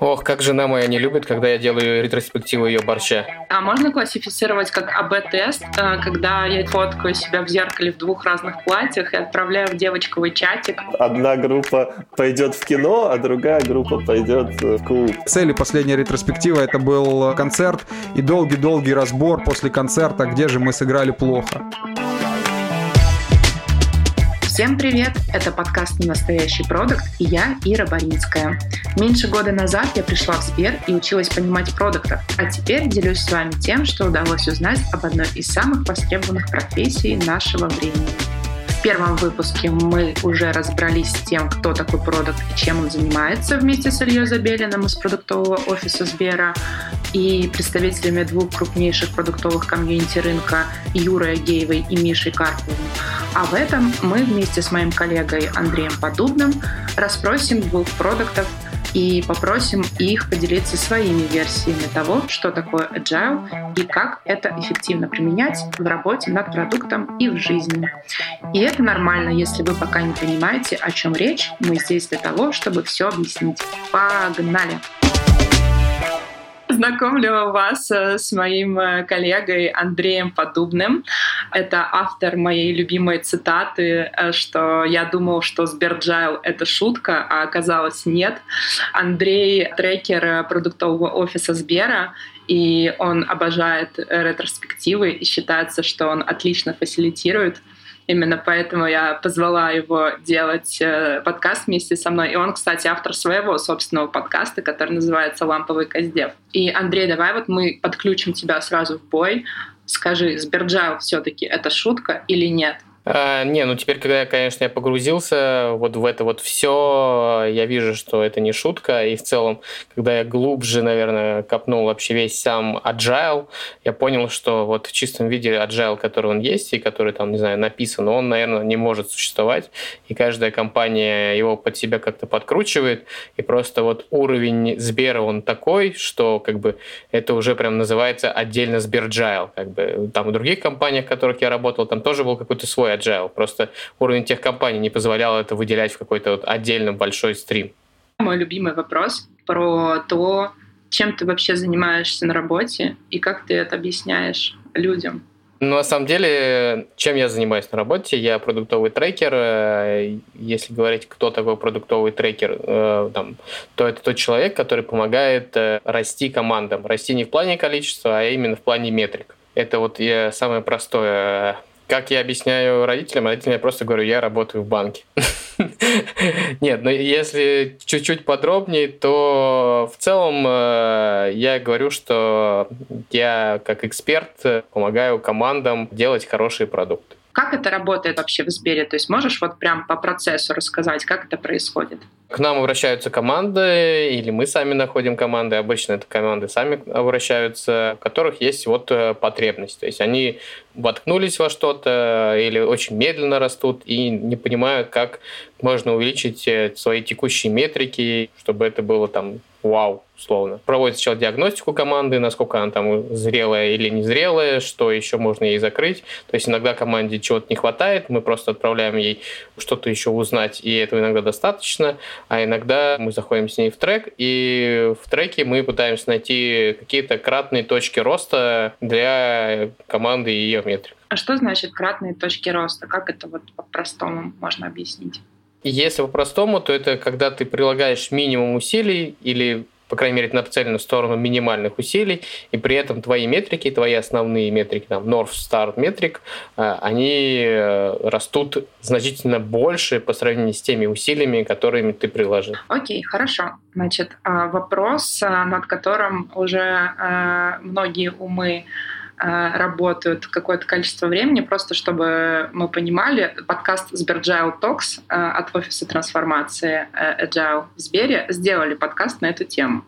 Ох, как жена моя не любит, когда я делаю ретроспективу ее борща. А можно классифицировать как АБ-тест, э, когда я фоткаю себя в зеркале в двух разных платьях и отправляю в девочковый чатик? Одна группа пойдет в кино, а другая группа пойдет в клуб. Цель последняя ретроспектива это был концерт и долгий-долгий разбор после концерта, где же мы сыграли плохо. Всем привет! Это подкаст «Настоящий продукт» и я, Ира Боринская. Меньше года назад я пришла в Сбер и училась понимать продуктов, а теперь делюсь с вами тем, что удалось узнать об одной из самых востребованных профессий нашего времени. В первом выпуске мы уже разобрались с тем, кто такой продукт и чем он занимается вместе с Ильей Забелиным из продуктового офиса Сбера и представителями двух крупнейших продуктовых комьюнити рынка Юрой Агеевой и Мишей Карповым. А в этом мы вместе с моим коллегой Андреем Подубным расспросим двух продуктов и попросим их поделиться своими версиями того, что такое agile и как это эффективно применять в работе над продуктом и в жизни. И это нормально, если вы пока не понимаете, о чем речь. Мы здесь для того, чтобы все объяснить. Погнали! Знакомлю вас э, с моим э, коллегой Андреем Подубным. Это автор моей любимой цитаты, э, что я думал, что Сберджайл — это шутка, а оказалось нет. Андрей — трекер продуктового офиса Сбера, и он обожает ретроспективы и считается, что он отлично фасилитирует Именно поэтому я позвала его делать э, подкаст вместе со мной. И он, кстати, автор своего собственного подкаста, который называется «Ламповый Каздев». И, Андрей, давай вот мы подключим тебя сразу в бой. Скажи, Сберджайл все-таки это шутка или нет? А, не, ну теперь, когда, конечно, я погрузился вот в это вот все, я вижу, что это не шутка. И в целом, когда я глубже, наверное, копнул вообще весь сам agile, я понял, что вот в чистом виде agile, который он есть и который там, не знаю, написан, он, наверное, не может существовать. И каждая компания его под себя как-то подкручивает. И просто вот уровень Сбера, он такой, что как бы это уже прям называется отдельно Сберджайл. Как бы там в других компаниях, в которых я работал, там тоже был какой-то свой такой agile. Просто уровень тех компаний не позволял это выделять в какой-то вот отдельно большой стрим. Мой любимый вопрос про то, чем ты вообще занимаешься на работе и как ты это объясняешь людям. Ну, на самом деле, чем я занимаюсь на работе? Я продуктовый трекер. Э, если говорить, кто такой продуктовый трекер, э, там, то это тот человек, который помогает э, расти командам. Расти не в плане количества, а именно в плане метрик. Это вот самое простое как я объясняю родителям, родителям я просто говорю, я работаю в банке. Нет, но если чуть-чуть подробнее, то в целом э, я говорю, что я как эксперт помогаю командам делать хорошие продукты. Как это работает вообще в Сбере? То есть можешь вот прям по процессу рассказать, как это происходит? К нам обращаются команды, или мы сами находим команды. Обычно это команды сами обращаются, у которых есть вот э, потребность. То есть они воткнулись во что-то или очень медленно растут и не понимают, как можно увеличить э, свои текущие метрики, чтобы это было там вау, условно. Проводит сначала диагностику команды, насколько она там зрелая или незрелая, что еще можно ей закрыть. То есть иногда команде чего-то не хватает, мы просто отправляем ей что-то еще узнать, и этого иногда достаточно. А иногда мы заходим с ней в трек, и в треке мы пытаемся найти какие-то кратные точки роста для команды и ее метрик. А что значит кратные точки роста? Как это вот по-простому можно объяснить? Если по-простому, то это когда ты прилагаешь минимум усилий или по крайней мере, нацелена в сторону минимальных усилий, и при этом твои метрики, твои основные метрики, там, North Star метрик, э, они э, растут значительно больше по сравнению с теми усилиями, которыми ты приложил. Окей, хорошо. Значит, а, вопрос, а, над которым уже а, многие умы Э, работают какое-то количество времени, просто чтобы мы понимали, подкаст Сберджайл Talks э, от офиса трансформации э, Agile в Сбере сделали подкаст на эту тему.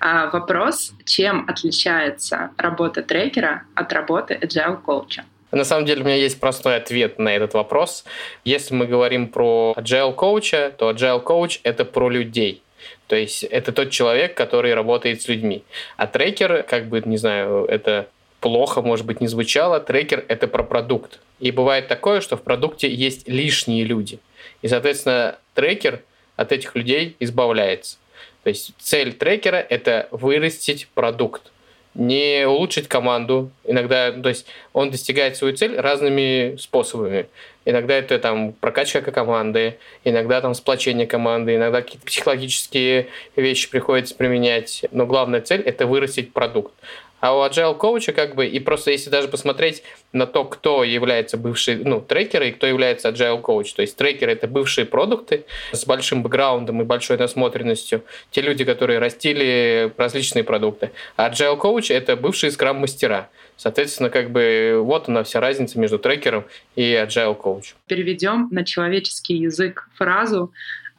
Вопрос, чем отличается работа трекера от работы Agile коуча? На самом деле у меня есть простой ответ на этот вопрос. Если мы говорим про Agile коуча, то Agile коуч — это про людей. То есть это тот человек, который работает с людьми. А трекер, как бы, не знаю, это плохо, может быть, не звучало, трекер — это про продукт. И бывает такое, что в продукте есть лишние люди. И, соответственно, трекер от этих людей избавляется. То есть цель трекера — это вырастить продукт не улучшить команду. Иногда, то есть он достигает свою цель разными способами. Иногда это там прокачка команды, иногда там сплочение команды, иногда какие-то психологические вещи приходится применять. Но главная цель — это вырастить продукт. А у agile коуча как бы, и просто если даже посмотреть на то, кто является бывший, ну, трекеры и кто является agile коуч, то есть трекеры это бывшие продукты с большим бэкграундом и большой насмотренностью, те люди, которые растили различные продукты. А agile коуч это бывшие скрам-мастера. Соответственно, как бы вот она вся разница между трекером и agile коуч. Переведем на человеческий язык фразу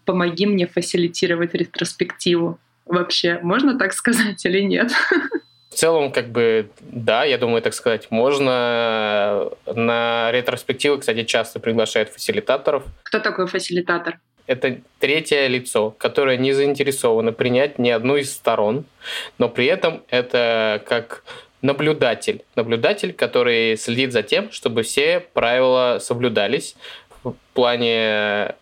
«помоги мне фасилитировать ретроспективу». Вообще, можно так сказать или нет? В целом, как бы, да, я думаю, так сказать, можно. На ретроспективы, кстати, часто приглашают фасилитаторов. Кто такой фасилитатор? это третье лицо, которое не заинтересовано принять ни одну из сторон, но при этом это как наблюдатель. Наблюдатель, который следит за тем, чтобы все правила соблюдались в плане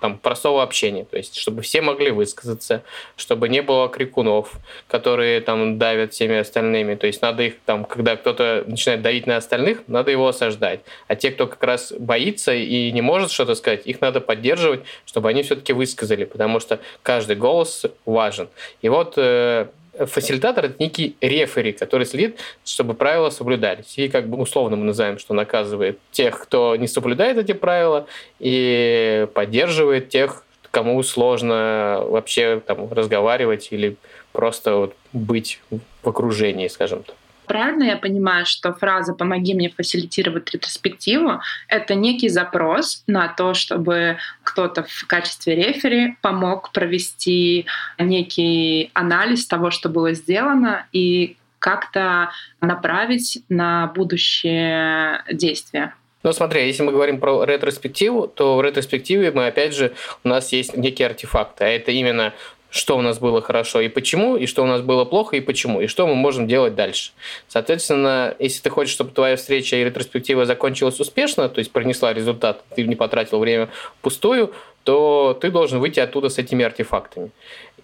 там, простого общения, то есть чтобы все могли высказаться, чтобы не было крикунов, которые там давят всеми остальными, то есть надо их там, когда кто-то начинает давить на остальных, надо его осаждать, а те, кто как раз боится и не может что-то сказать, их надо поддерживать, чтобы они все-таки высказали, потому что каждый голос важен. И вот э, фасилитатор это некий рефери, который следит, чтобы правила соблюдались. И как бы условно мы называем, что наказывает тех, кто не соблюдает эти правила, и поддерживает тех, кому сложно вообще там разговаривать или просто вот быть в окружении, скажем так. Правильно я понимаю, что фраза «помоги мне фасилитировать ретроспективу» — это некий запрос на то, чтобы кто-то в качестве рефери помог провести некий анализ того, что было сделано, и как-то направить на будущее действия. Ну, смотри, если мы говорим про ретроспективу, то в ретроспективе мы, опять же, у нас есть некие артефакты, а это именно что у нас было хорошо и почему, и что у нас было плохо и почему, и что мы можем делать дальше. Соответственно, если ты хочешь, чтобы твоя встреча и ретроспектива закончилась успешно, то есть принесла результат, ты не потратил время пустую, то ты должен выйти оттуда с этими артефактами.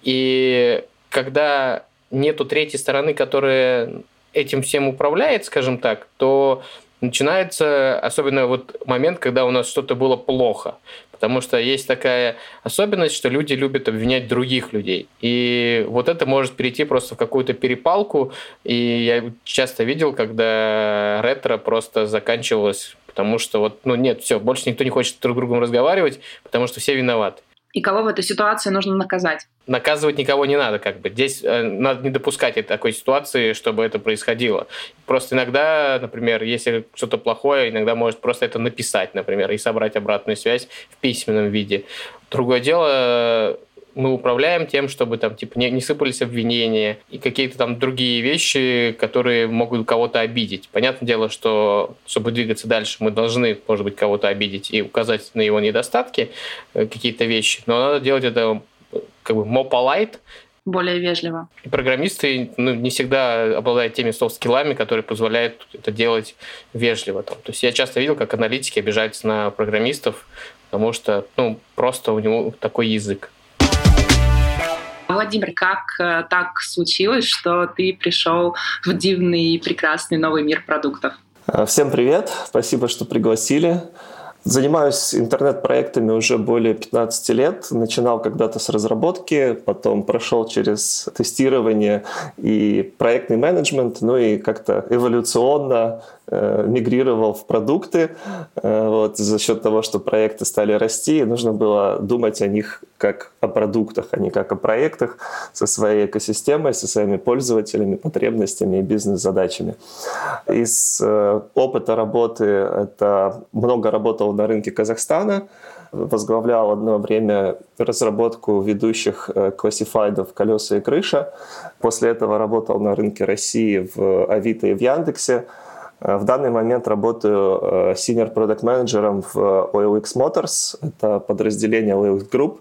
И когда нету третьей стороны, которая этим всем управляет, скажем так, то начинается особенно вот момент, когда у нас что-то было плохо. Потому что есть такая особенность, что люди любят обвинять других людей. И вот это может перейти просто в какую-то перепалку. И я часто видел, когда ретро просто заканчивалось, потому что вот, ну нет, все, больше никто не хочет друг с другом разговаривать, потому что все виноваты и кого в этой ситуации нужно наказать? Наказывать никого не надо, как бы. Здесь э, надо не допускать такой ситуации, чтобы это происходило. Просто иногда, например, если что-то плохое, иногда может просто это написать, например, и собрать обратную связь в письменном виде. Другое дело, мы управляем тем, чтобы там типа не, не сыпались обвинения и какие-то там другие вещи, которые могут кого-то обидеть. Понятное дело, что чтобы двигаться дальше, мы должны, может быть, кого-то обидеть и указать на его недостатки, э, какие-то вещи, но надо делать это как бы more polite, более вежливо. И программисты ну, не всегда обладают теми софт-скиллами, которые позволяют это делать вежливо. Там. То есть я часто видел, как аналитики обижаются на программистов, потому что ну, просто у него такой язык. Владимир, как э, так случилось, что ты пришел в дивный и прекрасный новый мир продуктов? А, всем привет, спасибо, что пригласили. Занимаюсь интернет-проектами уже более 15 лет. Начинал когда-то с разработки, потом прошел через тестирование и проектный менеджмент, ну и как-то эволюционно э, мигрировал в продукты. Э, вот, за счет того, что проекты стали расти, нужно было думать о них как о продуктах, а не как о проектах со своей экосистемой, со своими пользователями, потребностями и бизнес-задачами. Из э, опыта работы это много работал на рынке Казахстана, возглавлял одно время разработку ведущих э, классифайдов «Колеса и крыша». После этого работал на рынке России в Авито и в Яндексе. Э, в данный момент работаю э, senior product менеджером в OLX Motors. Это подразделение OLX Group,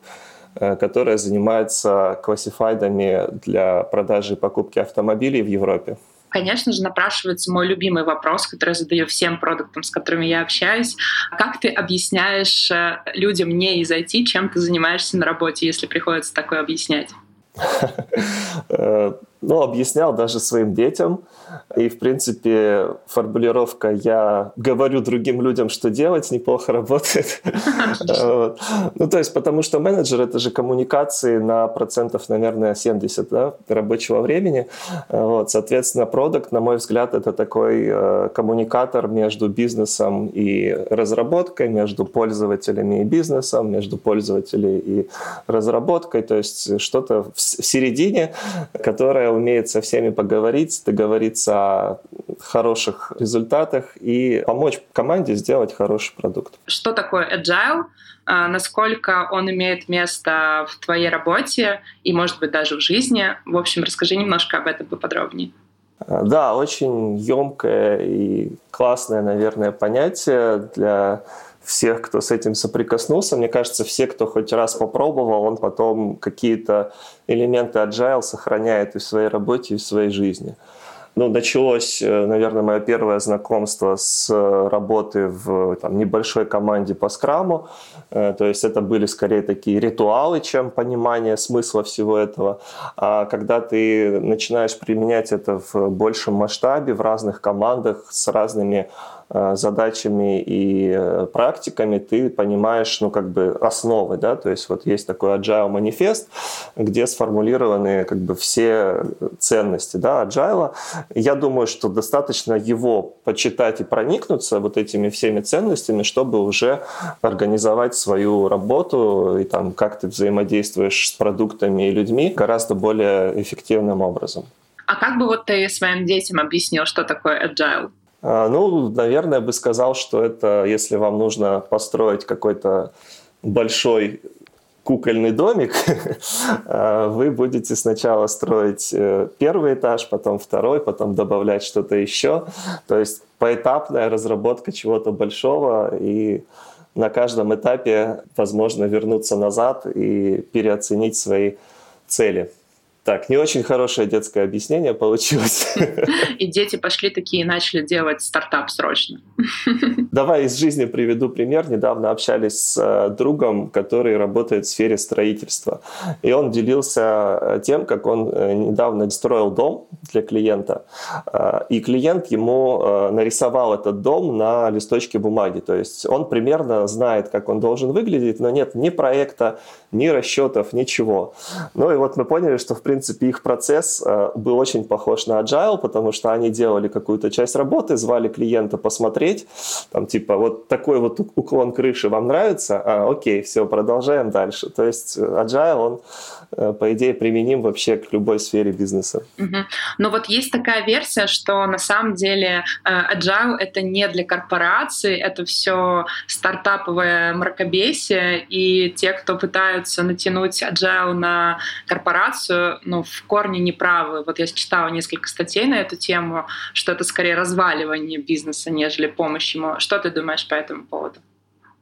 которое занимается классифайдами для продажи и покупки автомобилей в Европе конечно же, напрашивается мой любимый вопрос, который я задаю всем продуктам, с которыми я общаюсь. Как ты объясняешь э, людям не из IT, чем ты занимаешься на работе, если приходится такое объяснять? Ну, объяснял даже своим детям. И, в принципе, формулировка «я говорю другим людям, что делать» неплохо работает. Ну, то есть, потому что менеджер – это же коммуникации на процентов, наверное, 70 да, рабочего времени. Соответственно, продукт, на мой взгляд, это такой э, коммуникатор между бизнесом и разработкой, между пользователями и бизнесом, между пользователями и разработкой. То есть, что-то в середине, которое умеет со всеми поговорить, договориться о хороших результатах и помочь команде сделать хороший продукт. Что такое agile? А, насколько он имеет место в твоей работе и, может быть, даже в жизни? В общем, расскажи немножко об этом поподробнее. А, да, очень емкое и классное, наверное, понятие для всех, кто с этим соприкоснулся. Мне кажется, все, кто хоть раз попробовал, он потом какие-то элементы agile сохраняет и в своей работе, и в своей жизни. Ну, началось, э, наверное, мое первое знакомство с э, работы в там, небольшой команде по скраму. Э, то есть это были скорее такие ритуалы, чем понимание смысла всего этого. А когда ты начинаешь применять это в большем масштабе, в разных командах с разными задачами и э, практиками ты понимаешь, ну, как бы основы, да, то есть вот есть такой agile манифест, где сформулированы как бы все ценности, да, agile. Я думаю, что достаточно его почитать и проникнуться вот этими всеми ценностями, чтобы уже организовать свою работу и там как ты взаимодействуешь с продуктами и людьми гораздо более эффективным образом. А как бы вот ты своим детям объяснил, что такое agile? А, ну, наверное, бы сказал, что это, если вам нужно построить какой-то большой кукольный домик, а, вы будете сначала строить э, первый этаж, потом второй, потом добавлять что-то еще. То есть поэтапная разработка чего-то большого и на каждом этапе возможно вернуться назад и переоценить свои цели. Так, не очень хорошее детское объяснение получилось. И дети пошли такие и начали делать стартап срочно. Давай из жизни приведу пример. Недавно общались с э, другом, который работает в сфере строительства. И он делился э, тем, как он э, недавно строил дом для клиента. И клиент ему нарисовал этот дом на листочке бумаги. То есть он примерно знает, как он должен выглядеть, но нет ни проекта, ни расчетов, ничего. Ну и вот мы поняли, что в принципе их процесс э, был очень похож на agile, потому что они делали какую-то часть работы, звали клиента посмотреть, там типа вот такой вот уклон крыши вам нравится, а, окей, все, продолжаем дальше. То есть э, agile, он Э, по идее, применим вообще к любой сфере бизнеса. Угу. Но вот есть такая версия, что на самом деле э, agile — это не для корпораций, это все стартаповое мракобесие, и те, кто пытаются натянуть agile на корпорацию, ну, в корне неправы. Вот я читала несколько статей на эту тему, что это скорее разваливание бизнеса, нежели помощь ему. Что ты думаешь по этому поводу?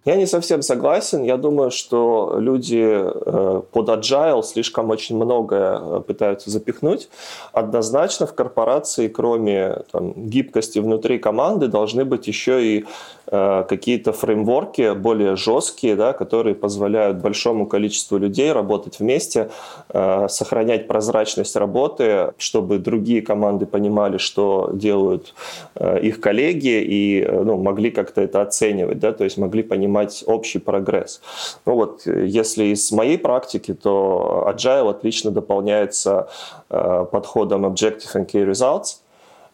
Я не совсем согласен. Я думаю, что люди э, под agile слишком очень многое э, пытаются запихнуть. Однозначно в корпорации, кроме там, гибкости внутри команды, должны быть еще и э, какие-то фреймворки более жесткие, да, которые позволяют большому количеству людей работать вместе, сохранять прозрачность работы, чтобы другие команды понимали, что делают их коллеги и ну, могли как-то это оценивать, да, то есть могли понимать, понимать общий прогресс. Ну вот, если из моей практики, то Agile отлично дополняется э, подходом Objective and Key Results – Э,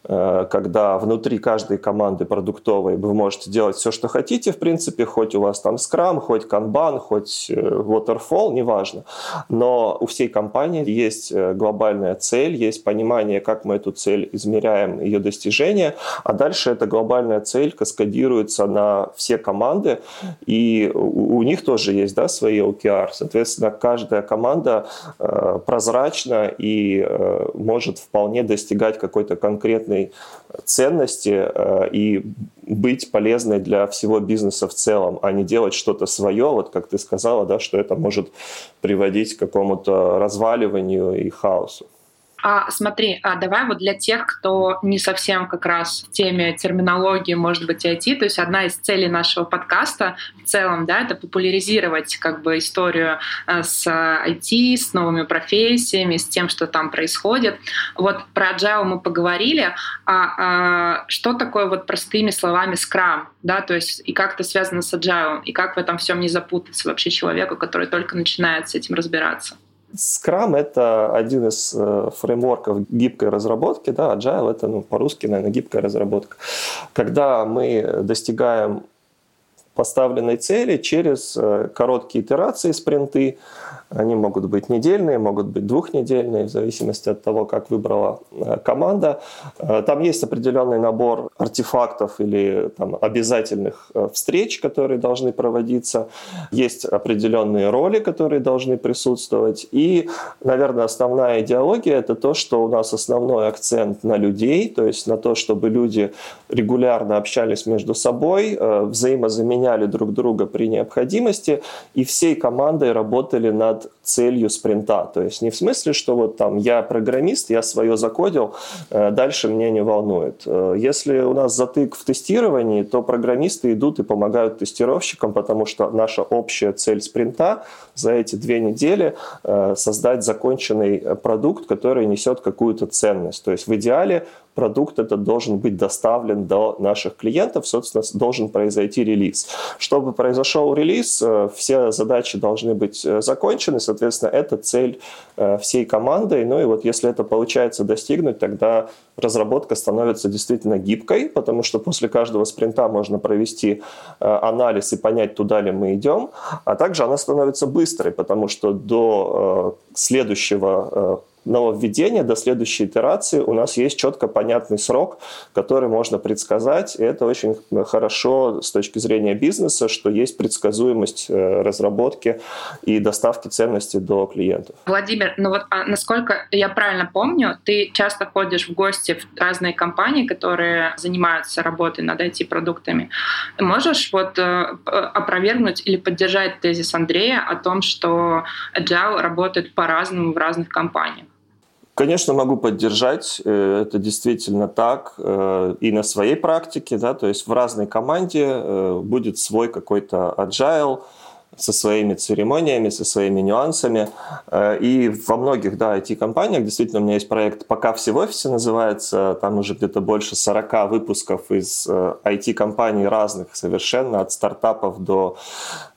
когда внутри каждой команды продуктовой вы можете делать все, что хотите, в принципе, хоть у вас там Scrum, хоть Kanban, хоть э, Waterfall, неважно. Но у всей компании есть э, глобальная цель, есть понимание, как мы эту цель измеряем, ее достижение, а дальше эта глобальная цель каскадируется на все команды, и у, них тоже есть да, свои OKR. Соответственно, каждая команда э, прозрачна и э, может вполне достигать какой-то конкретной полезной ценности э, и быть полезной для всего бизнеса в целом, а не делать что-то свое, вот как ты сказала, да, что это может приводить к какому-то разваливанию и хаосу. А смотри, а давай вот для тех, кто не совсем как раз в теме терминологии, может быть, IT, то есть одна из целей нашего подкаста в целом, да, это популяризировать как бы историю э, с IT, с новыми профессиями, с тем, что там происходит. Вот про agile мы поговорили, а, а что такое вот простыми словами Scrum, да, то есть и как это связано с agile, и как в этом всем не запутаться вообще человеку, который только начинает с этим разбираться? Scrum — это один из э, фреймворков гибкой разработки, да, Agile — это, ну, по-русски, наверное, гибкая разработка. Когда мы достигаем поставленной цели через э, короткие итерации, спринты, они могут быть недельные, могут быть двухнедельные, в зависимости от того, как выбрала э, команда. Э, там есть определенный набор артефактов или там, обязательных э, встреч, которые должны проводиться. Есть определенные роли, которые должны присутствовать. И, наверное, основная идеология – это то, что у нас основной акцент на людей, то есть на то, чтобы люди регулярно общались между собой, взаимозаменяли друг друга при необходимости, и всей командой работали над над целью спринта. То есть не в смысле, что вот там я программист, я свое закодил, э, дальше мне не волнует. Э, если у нас затык в тестировании, то программисты идут и помогают тестировщикам, потому что наша общая цель спринта за эти две недели э, создать законченный продукт, который несет какую-то ценность. То есть в идеале продукт этот должен быть доставлен до наших клиентов, собственно, должен произойти релиз. Чтобы произошел релиз, э, все задачи должны быть э, закончены, соответственно, это цель э, всей команды. Ну и вот если это получается достигнуть, тогда разработка становится действительно гибкой, потому что после каждого спринта можно провести анализ и понять, туда ли мы идем, а также она становится быстрой, потому что до следующего нововведения до следующей итерации у нас есть четко понятный срок, который можно предсказать. И это очень хорошо с точки зрения бизнеса, что есть предсказуемость э, разработки и доставки ценностей до клиентов. Владимир, ну вот а насколько я правильно помню, ты часто ходишь в гости в разные компании, которые занимаются работой над IT-продуктами. Можешь вот э, опровергнуть или поддержать тезис Андрея о том, что Agile работает по-разному в разных компаниях? Конечно, могу поддержать, э, это действительно так, э, и на своей практике, да, то есть в разной команде э, будет свой какой-то agile, со своими церемониями, со своими нюансами. Э, и во многих, да, IT-компаниях, действительно, у меня есть проект «Пока все в офисе» называется, там уже где-то больше 40 выпусков из IT-компаний э, разных совершенно, от стартапов до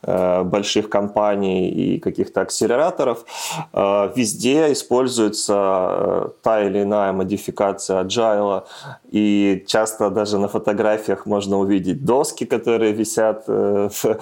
э, больших компаний и каких-то акселераторов. Везде используется та или иная модификация agile, и часто даже на фотографиях можно увидеть доски, которые висят в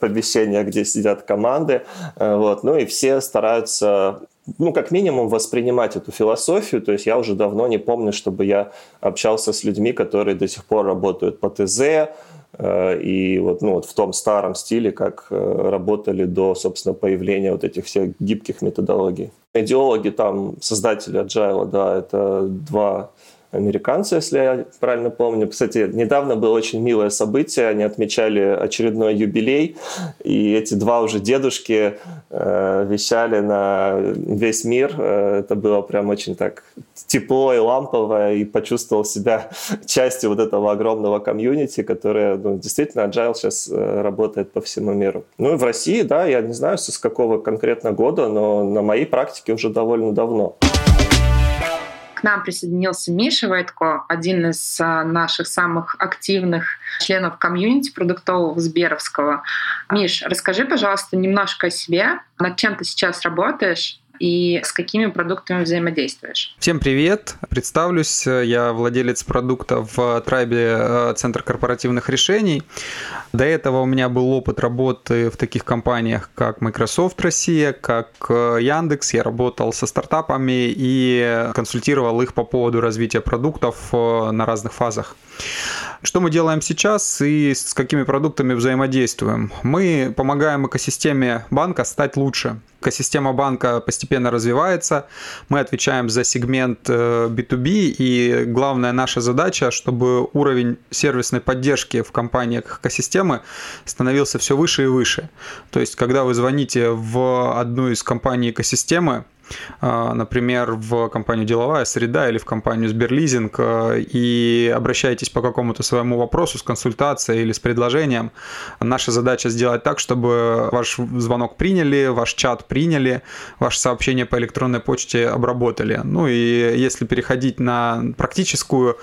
помещениях где сидят команды, э, вот, ну и все стараются ну, как минимум, воспринимать эту философию. То есть я уже давно не помню, чтобы я общался с людьми, которые до сих пор работают по ТЗ, э, и вот, ну, вот в том старом стиле, как э, работали до, собственно, появления вот этих всех гибких методологий. Идеологи там, создатели Agile, да, это два американцы, если я правильно помню. Кстати, недавно было очень милое событие, они отмечали очередной юбилей, и эти два уже дедушки э, вещали на весь мир. Э, это было прям очень так тепло и лампово, и почувствовал себя частью вот этого огромного комьюнити, которое ну, действительно Agile сейчас э, работает по всему миру. Ну и в России, да, я не знаю, с какого конкретно года, но на моей практике уже довольно давно. К нам присоединился Миша Войтко, один из а, наших самых активных членов комьюнити продуктового Сберовского. Миш, расскажи, пожалуйста, немножко о себе, над чем ты сейчас работаешь, и с какими продуктами взаимодействуешь. Всем привет! Представлюсь, я владелец продукта в Трайбе э, Центр корпоративных решений. До этого у меня был опыт работы в таких компаниях, как Microsoft Россия, как э, Яндекс. Я работал со стартапами и консультировал их по поводу развития продуктов э, на разных фазах. Что мы делаем сейчас и с какими продуктами взаимодействуем? Мы помогаем экосистеме банка стать лучше. Экосистема банка постепенно развивается, мы отвечаем за сегмент B2B, э, и главная наша задача, чтобы уровень сервисной поддержки в компаниях экосистемы становился все выше и выше. То есть, когда вы звоните в одну из компаний экосистемы, например, в компанию «Деловая среда» или в компанию «Сберлизинг» и обращаетесь по какому-то своему вопросу с консультацией или с предложением, наша задача сделать так, чтобы ваш звонок приняли, ваш чат приняли, ваше сообщение по электронной почте обработали. Ну и если переходить на практическую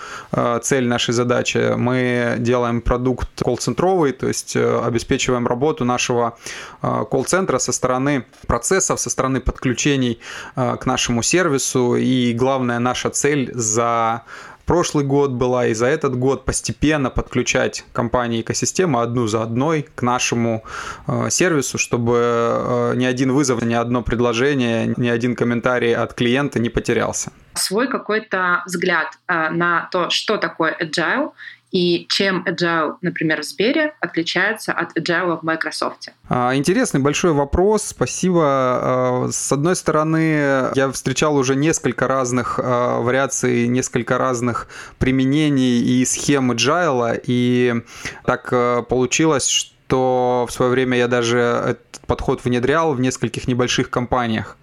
цель нашей задачи, мы делаем продукт колл-центровый, то есть обеспечиваем работу нашего колл-центра со стороны процессов, со стороны подключений к нашему сервису. И главная наша цель за прошлый год была и за этот год постепенно подключать компании экосистемы одну за одной к нашему э, сервису, чтобы э, ни один вызов, ни одно предложение, ни один комментарий от клиента не потерялся. Свой какой-то взгляд э, на то, что такое agile и чем Agile, например, в Сбере отличается от Agile в Microsoft? А, интересный большой вопрос, спасибо. А, с одной стороны, я встречал уже несколько разных а, вариаций, несколько разных применений и схем Agile, и так получилось, что в свое время я даже этот подход внедрял в нескольких небольших компаниях.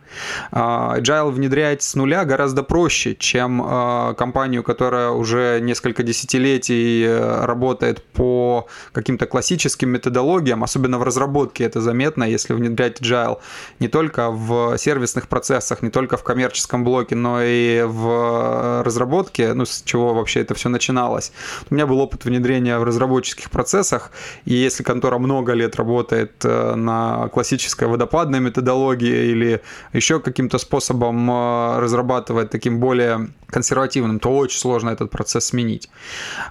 А, agile внедрять с нуля гораздо проще, чем а, компанию, которая уже несколько десятилетий э, работает по каким-то классическим методологиям, особенно в разработке это заметно, если внедрять Agile не только в сервисных процессах, не только в коммерческом блоке, но и в разработке, ну, с чего вообще это все начиналось. У меня был опыт внедрения в разработческих процессах, и если контора много лет работает э, на классической водопадной методологии или еще каким-то способом э, разрабатывать таким более консервативным, то очень сложно этот процесс сменить.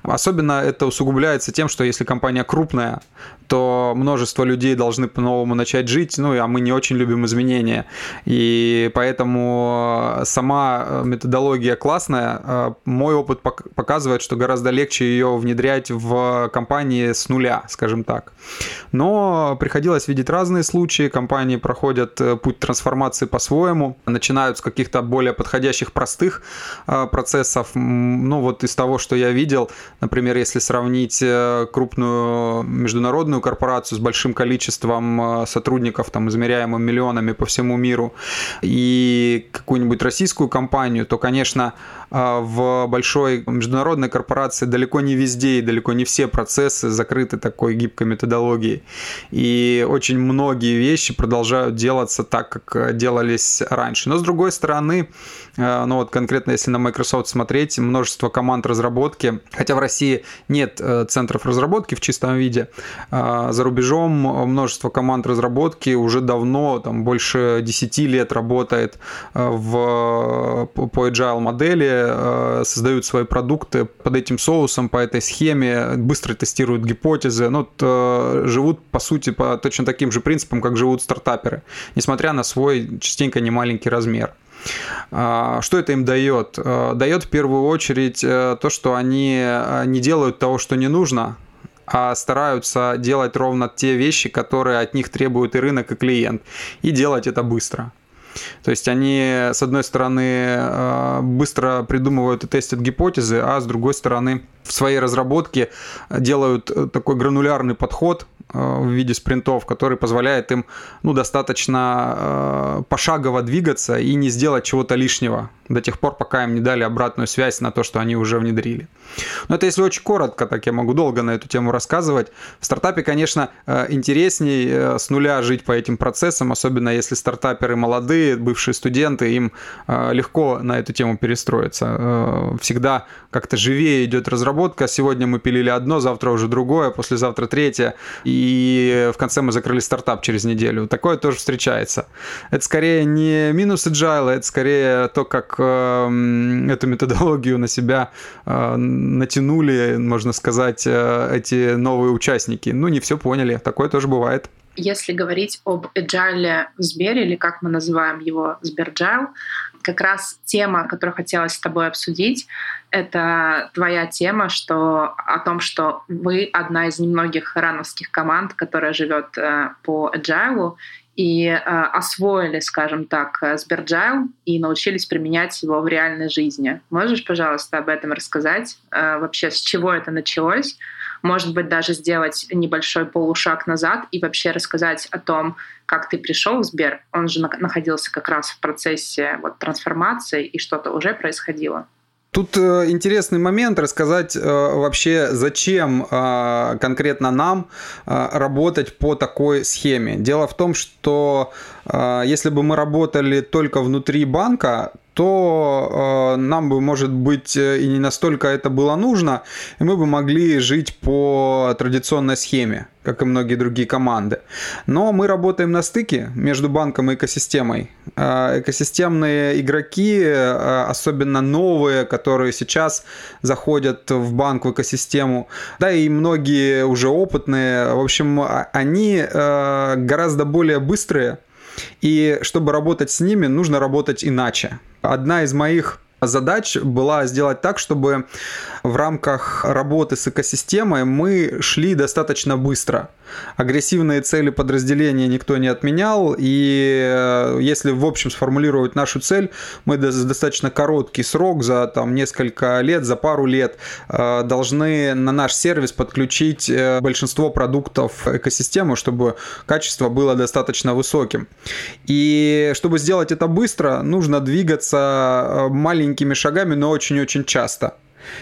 Особенно это усугубляется тем, что если компания крупная, то множество людей должны по-новому начать жить, ну, а мы не очень любим изменения. И поэтому сама методология классная. Мой опыт показывает, что гораздо легче ее внедрять в компании с нуля, скажем так. Но приходилось видеть разные случаи. Компании проходят э, путь трансформации по-своему, начинают с каких-то более подходящих простых Э, процессов. Ну вот из того, что я видел, например, если сравнить э, крупную международную корпорацию с большим количеством э, сотрудников, там, измеряемым миллионами по всему миру, и какую-нибудь российскую компанию, то, конечно, в большой международной корпорации далеко не везде и далеко не все процессы закрыты такой гибкой методологией. И очень многие вещи продолжают делаться так, как делались раньше. Но с другой стороны, ну вот конкретно если на Microsoft смотреть, множество команд разработки, хотя в России нет э, центров разработки в чистом виде, а за рубежом множество команд разработки уже давно, там больше 10 лет работает э, в, по agile модели, э, создают свои продукты под этим соусом, по этой схеме, быстро тестируют гипотезы, ну, живут, по сути, по точно таким же принципам, как живут стартаперы, несмотря на свой частенько немаленький размер. А, что это им дает? А, дает в первую очередь э, то, что они э, не делают того, что не нужно, а стараются делать ровно те вещи, которые от них требуют и рынок, и клиент, и делать это быстро. То есть они, с одной стороны, э, быстро придумывают и тестят гипотезы, а с другой стороны, в своей разработке делают такой гранулярный подход, Э, в виде спринтов, который позволяет им ну, достаточно э, пошагово двигаться и не сделать чего-то лишнего до тех пор, пока им не дали обратную связь на то, что они уже внедрили. Но это если очень коротко, так я могу долго на эту тему рассказывать. В стартапе, конечно, э, интересней э, с нуля жить по этим процессам, особенно если стартаперы молодые, бывшие студенты, им э, легко на эту тему перестроиться. Всегда как-то живее идет разработка. Сегодня мы пилили одно, завтра уже другое, послезавтра третье. И в конце мы закрыли стартап через неделю. Такое тоже встречается. Это скорее не минус agile, это скорее то, как эм, эту методологию на себя э, натянули, можно сказать, э, эти новые участники. Ну, не все поняли. Такое тоже бывает. Если говорить об agile в Сбере, или как мы называем его Сберджайл, как раз тема, которую хотелось с тобой обсудить, это твоя тема, что о том, что вы одна из немногих рановских команд, которая живет э, по agile и э, освоили, скажем так, Сберджайл и научились применять его в реальной жизни. Можешь, пожалуйста, об этом рассказать? Э, вообще, с чего это началось? может быть, даже сделать небольшой полушаг назад и вообще рассказать о том, как ты пришел в Сбер. Он же находился как раз в процессе вот, трансформации, и что-то уже происходило. Тут э, интересный момент рассказать э, вообще, зачем э, конкретно нам работать по такой схеме. Дело в том, что если бы мы работали только внутри банка, то э, нам бы, может быть, э, и не настолько это было нужно, и мы бы могли жить по традиционной схеме, как и многие другие команды. Но мы работаем на стыке между банком и экосистемой. Э, экосистемные игроки, э, особенно новые, которые сейчас заходят в банк, в экосистему, да и многие уже опытные, в общем, а, они э, гораздо более быстрые, и чтобы работать с ними, нужно работать иначе. Одна из моих задач была сделать так, чтобы в рамках работы с экосистемой мы шли достаточно быстро. Агрессивные цели подразделения никто не отменял, и э, если в общем сформулировать нашу цель, мы за достаточно короткий срок, за там, несколько лет, за пару лет, э, должны на наш сервис подключить э, большинство продуктов экосистемы, чтобы качество было достаточно высоким. И чтобы сделать это быстро, нужно двигаться маленькими шагами, но очень-очень часто.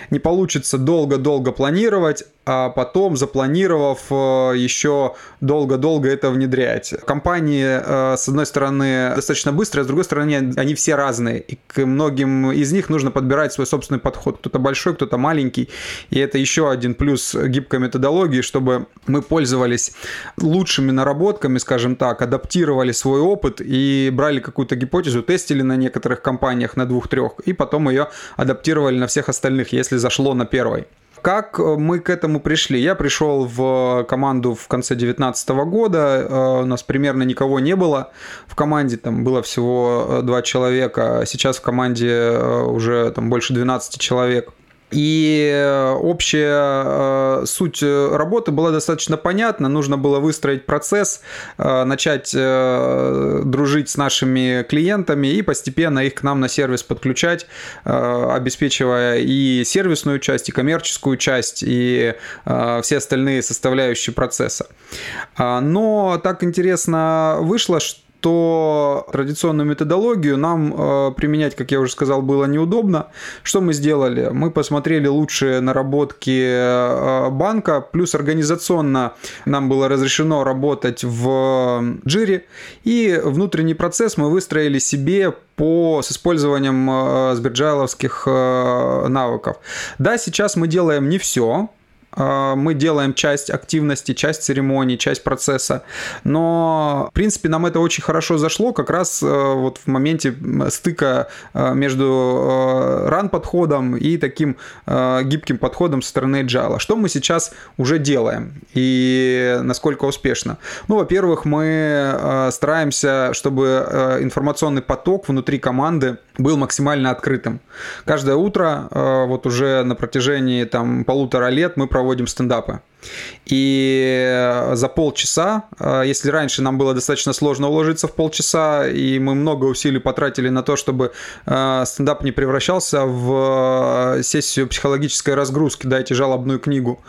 Не получится долго-долго планировать, а потом, запланировав, э, еще долго-долго это внедрять. Компании, э, с одной стороны, достаточно быстрые, а с другой стороны, они все разные. И к многим из них нужно подбирать свой собственный подход. Кто-то большой, кто-то маленький. И это еще один плюс гибкой методологии, чтобы мы пользовались лучшими наработками, скажем так, адаптировали свой опыт и брали какую-то гипотезу, тестили на некоторых компаниях, на двух-трех, и потом ее адаптировали на всех остальных, если зашло на первой. Как э, мы к этому пришли? Я пришел в команду в конце 2019 года, э, у нас примерно никого не было в команде, там было всего э, два человека, сейчас в команде уже там больше 12 человек. И э, общая э, суть работы была достаточно понятна. Нужно было выстроить процесс, э, начать дружить с нашими клиентами и постепенно их к нам на сервис подключать, обеспечивая и сервисную часть, и коммерческую часть, и все остальные составляющие процесса. Но так интересно вышло, что то традиционную методологию нам э, применять, как я уже сказал, было неудобно. Что мы сделали? Мы посмотрели лучшие наработки э, банка, плюс организационно нам было разрешено работать в джире, и внутренний процесс мы выстроили себе по, с использованием э, сберджайловских э, навыков. Да, сейчас мы делаем не все, мы делаем часть активности, часть церемонии, часть процесса. Но, в принципе, нам это очень хорошо зашло как раз э, вот в моменте стыка э, между э, ран-подходом и таким гибким подходом со стороны agile. Что мы сейчас уже делаем и насколько успешно? Ну, во-первых, мы стараемся, чтобы информационный поток внутри команды был максимально открытым. Каждое утро, вот уже на протяжении там полутора лет мы проводим проводим стендапы. И за полчаса, э, если раньше нам было достаточно сложно уложиться в полчаса, и мы много усилий потратили на то, чтобы э, стендап не превращался в э, сессию психологической разгрузки, дайте жалобную книгу.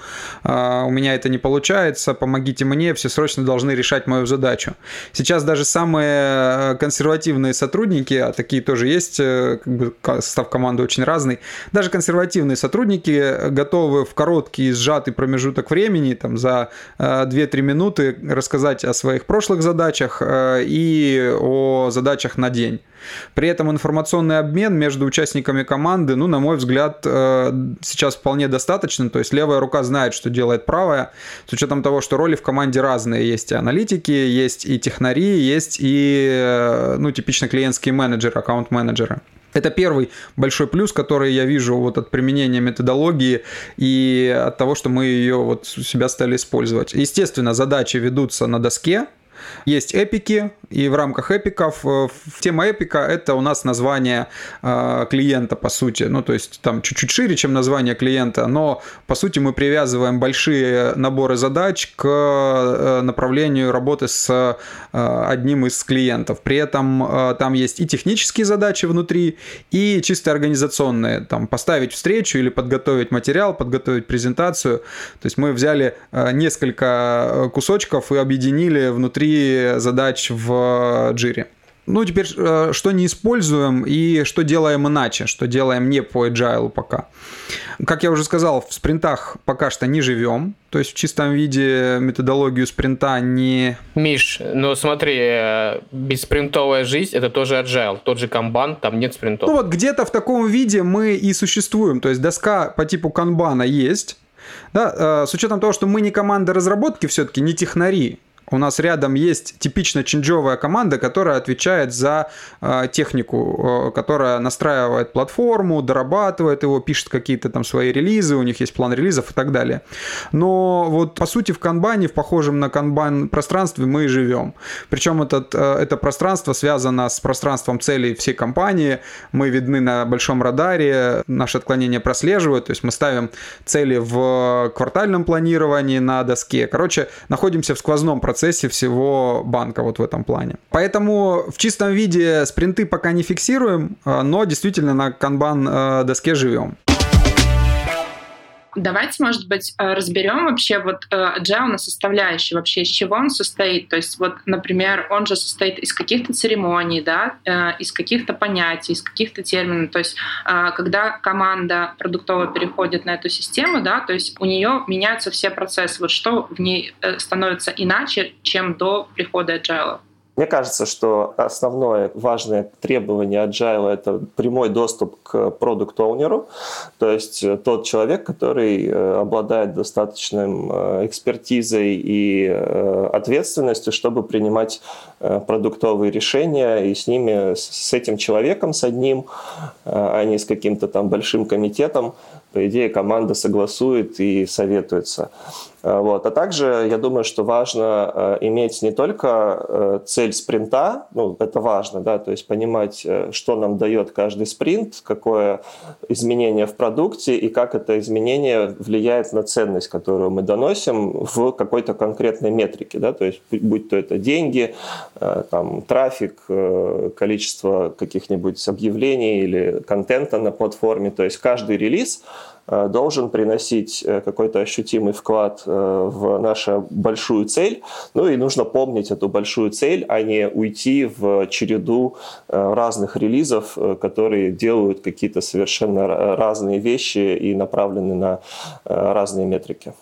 У меня это не получается, помогите мне, все срочно должны решать мою задачу. Сейчас даже самые консервативные сотрудники, а такие тоже есть, как бы состав команды очень разный, даже консервативные сотрудники готовы в короткий сжатый промежуток времени времени, там, за 2-3 э, минуты рассказать о своих прошлых задачах э, и о задачах на день. При этом информационный обмен между участниками команды, ну, на мой взгляд, э, сейчас вполне достаточно. То есть левая рука знает, что делает правая, с учетом того, что роли в команде разные. Есть и аналитики, есть и технари, есть и, ну, типично клиентские менеджеры, аккаунт-менеджеры. Это первый большой плюс, который я вижу вот от применения методологии и от того, что мы ее вот себя стали использовать. Естественно, задачи ведутся на доске, есть эпики, И в рамках эпиков, в тема эпика это у нас название клиента, по сути. Ну, то есть там чуть-чуть шире, чем название клиента, но по сути мы привязываем большие наборы задач к направлению работы с одним из клиентов. При этом там есть и технические задачи внутри, и чисто организационные. Там поставить встречу или подготовить материал, подготовить презентацию. То есть мы взяли несколько кусочков и объединили внутри задач в джире. Ну, теперь, э, что не используем и что делаем иначе, что делаем не по agile пока. Как я уже сказал, в спринтах пока что не живем, то есть в чистом виде методологию спринта не... Миш, ну смотри, э, беспринтовая жизнь – это тоже agile, тот же канбан, там нет спринтов. Ну вот где-то в таком виде мы и существуем, то есть доска по типу канбана есть, да, э, с учетом того, что мы не команда разработки все-таки, не технари, у нас рядом есть типично чинджовая команда, которая отвечает за э, технику, э, которая настраивает платформу, дорабатывает его, пишет какие-то там свои релизы, у них есть план релизов и так далее. Но вот по сути в канбане, в похожем на канбан пространстве мы и живем. Причем этот, э, это пространство связано с пространством целей всей компании. Мы видны на большом радаре, наши отклонения прослеживают, то есть мы ставим цели в квартальном планировании на доске. Короче, находимся в сквозном процессе процессе всего банка вот в этом плане. Поэтому в чистом виде спринты пока не фиксируем, а, но действительно на канбан э, доске живем. Давайте, может быть, э, разберем вообще вот э, agile на составляющие, вообще из чего он состоит. То есть вот, например, он же состоит из каких-то церемоний, да, э, из каких-то понятий, из каких-то терминов. То есть когда команда продуктовая переходит на эту систему, да, то есть у нее меняются все процессы. Вот что в ней становится иначе, чем до прихода agile? Мне кажется, что основное важное требование Agile — это прямой доступ к продукт-оунеру, то есть э, тот человек, который э, обладает достаточным э, экспертизой и ответственностью, чтобы принимать продуктовые решения, и с ними, с этим человеком, с одним, а не с каким-то там большим комитетом, по идее, команда согласует и советуется. Э, вот. А также я думаю, что важно э, иметь не только э, цель спринта, ну, это важно, да, то есть понимать, что нам дает каждый спринт, какое изменение в продукте и как это изменение влияет на ценность, которую мы доносим в какой-то конкретной метрике, да, то есть будь то это деньги, там, трафик, количество каких-нибудь объявлений или контента на платформе, то есть каждый релиз – должен приносить э, какой-то ощутимый вклад э, в нашу большую цель. Ну и нужно помнить эту большую цель, а не уйти в череду разных релизов, которые делают какие-то совершенно разные вещи и направлены на разные метрики.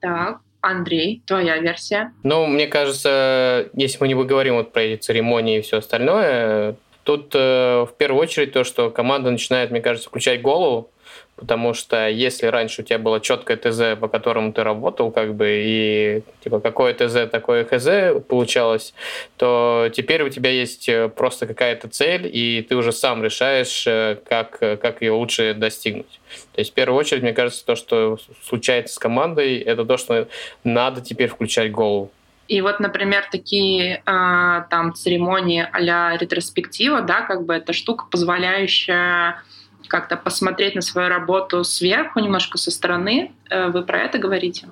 Так, Андрей, твоя версия? Ну, мне кажется, если мы не говорим вот про эти церемонии и все остальное, тут в первую очередь то, что команда начинает, мне кажется, включать голову, Потому что если раньше у тебя было четкое ТЗ, по которому ты работал, как бы, и типа какое ТЗ, такое ХЗ получалось, то теперь у тебя есть э, просто какая-то цель, и ты уже сам решаешь, э, как, как ее лучше достигнуть. То есть в первую очередь, мне кажется, то, что случается с командой, это то, что надо теперь включать голову. И вот, например, такие э, там церемонии а-ля ретроспектива, да, как бы эта штука, позволяющая как-то посмотреть на свою работу сверху, немножко со стороны. Э, вы про это говорите?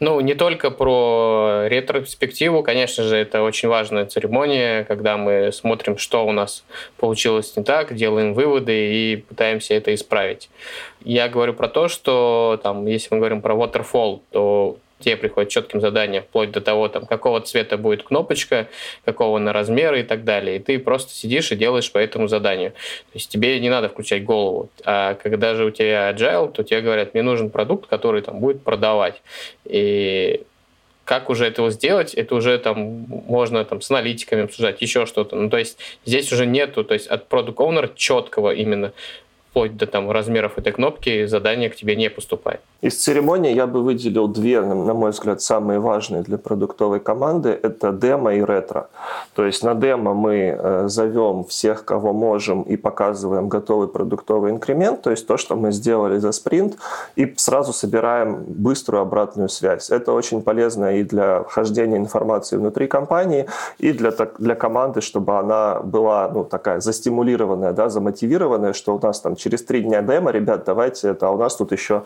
Ну, не только про ретроспективу, конечно же, это очень важная церемония, когда мы смотрим, что у нас получилось не так, делаем выводы и пытаемся это исправить. Я говорю про то, что там, если мы говорим про waterfall, то тебе приходит четким заданием, вплоть до того, там, какого цвета будет кнопочка, какого на размеры и так далее. И ты просто сидишь и делаешь по этому заданию. То есть тебе не надо включать голову. А когда же у тебя agile, то тебе говорят, мне нужен продукт, который там будет продавать. И как уже этого сделать, это уже там можно там с аналитиками обсуждать, еще что-то. Ну, то есть здесь уже нету, то есть от продукт оунера четкого именно вплоть до там, размеров этой кнопки задание к тебе не поступает. Из церемонии я бы выделил две, на мой взгляд, самые важные для продуктовой команды. Это демо и ретро. То есть на демо мы э, зовем всех, кого можем, и показываем готовый продуктовый инкремент, то есть то, что мы сделали за спринт, и сразу собираем быструю обратную связь. Это очень полезно и для вхождения информации внутри компании, и для, для команды, чтобы она была ну, такая застимулированная, да, замотивированная, что у нас там через три дня демо, ребят, давайте это, а у нас тут еще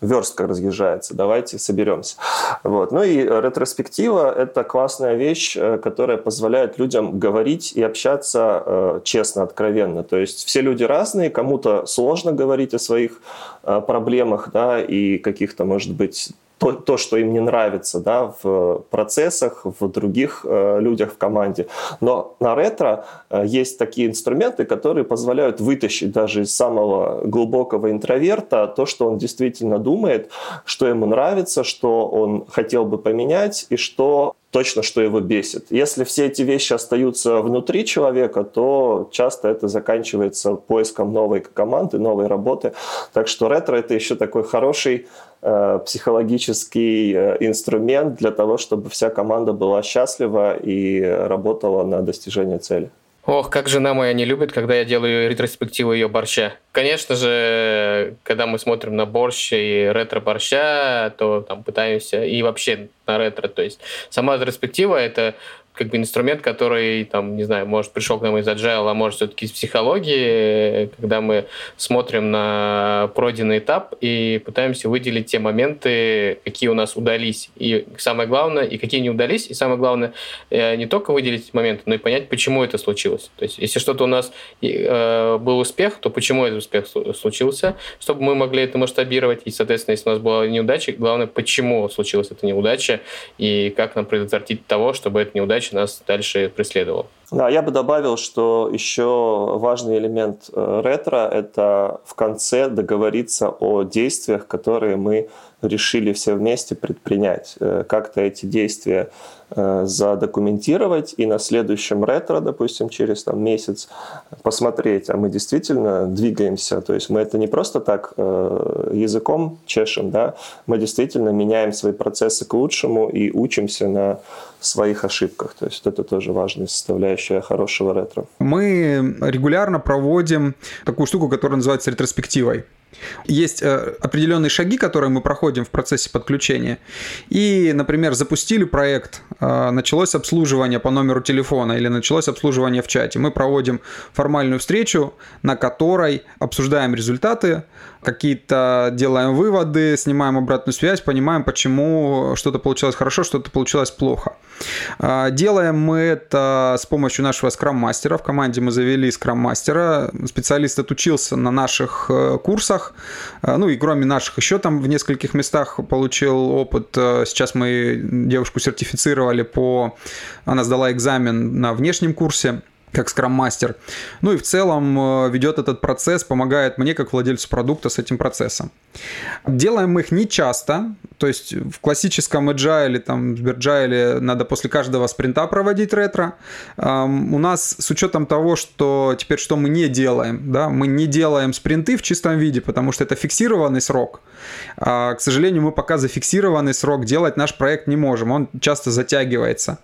верстка разъезжается, давайте соберемся. Вот. Ну и ретроспектива – это классная вещь, э, которая позволяет людям говорить и общаться э, честно, откровенно. То есть все люди разные, кому-то сложно говорить о своих э, проблемах, да, и каких-то, может быть, то, то, что им не нравится да, в процессах, в других э, людях в команде. Но на ретро э, есть такие инструменты, которые позволяют вытащить даже из самого глубокого интроверта то, что он действительно думает, что ему нравится, что он хотел бы поменять и что точно, что его бесит. Если все эти вещи остаются внутри человека, то часто это заканчивается поиском новой команды, новой работы. Так что ретро это еще такой хороший э, психологический э, инструмент для того, чтобы вся команда была счастлива и работала на достижение цели. Ох, как жена моя не любит, когда я делаю ретроспективу ее борща. Конечно же, когда мы смотрим на борщ и ретро-борща, то там пытаемся, и вообще на ретро, то есть сама ретроспектива — это как бы инструмент, который, там, не знаю, может, пришел к нам из agile, а может, все-таки из психологии, когда мы смотрим на пройденный этап и пытаемся выделить те моменты, какие у нас удались. И самое главное, и какие не удались, и самое главное, э, не только выделить моменты, но и понять, почему это случилось. То есть, если что-то у нас э, был успех, то почему этот успех случился, чтобы мы могли это масштабировать. И, соответственно, если у нас была неудача, главное, почему случилась эта неудача, и как нам предотвратить того, чтобы эта неудача задача нас дальше преследовала. Да, я бы добавил, что еще важный элемент э, ретро – это в конце договориться о действиях, которые мы решили все вместе предпринять. Э, как-то эти действия задокументировать и на следующем ретро, допустим, через там, месяц посмотреть, а мы действительно двигаемся. То есть мы это не просто так языком чешем, да, мы действительно меняем свои процессы к лучшему и учимся на своих ошибках. То есть это тоже важная составляющая хорошего ретро. Мы регулярно проводим такую штуку, которая называется ретроспективой. Есть э, определенные шаги, которые мы проходим в процессе подключения. И, например, запустили проект, э, началось обслуживание по номеру телефона или началось обслуживание в чате. Мы проводим формальную встречу, на которой обсуждаем результаты, какие-то делаем выводы, снимаем обратную связь, понимаем, почему что-то получилось хорошо, что-то получилось плохо. Э, делаем мы это с помощью нашего скрам-мастера. В команде мы завели скрам-мастера. Специалист отучился на наших курсах, Э, ну и кроме наших еще там в нескольких местах получил опыт. Э, сейчас мы девушку сертифицировали по... Она сдала экзамен на внешнем курсе как скрам-мастер. Ну и в целом э, ведет этот процесс, помогает мне, как владельцу продукта, с этим процессом. Делаем их не часто, то есть в классическом agile, там, в Agile надо после каждого спринта проводить ретро. У нас с учетом того, что теперь что мы не делаем, да, мы не делаем спринты в чистом виде, потому что это фиксированный срок. А, к сожалению, мы пока зафиксированный срок делать наш проект не можем, он часто затягивается.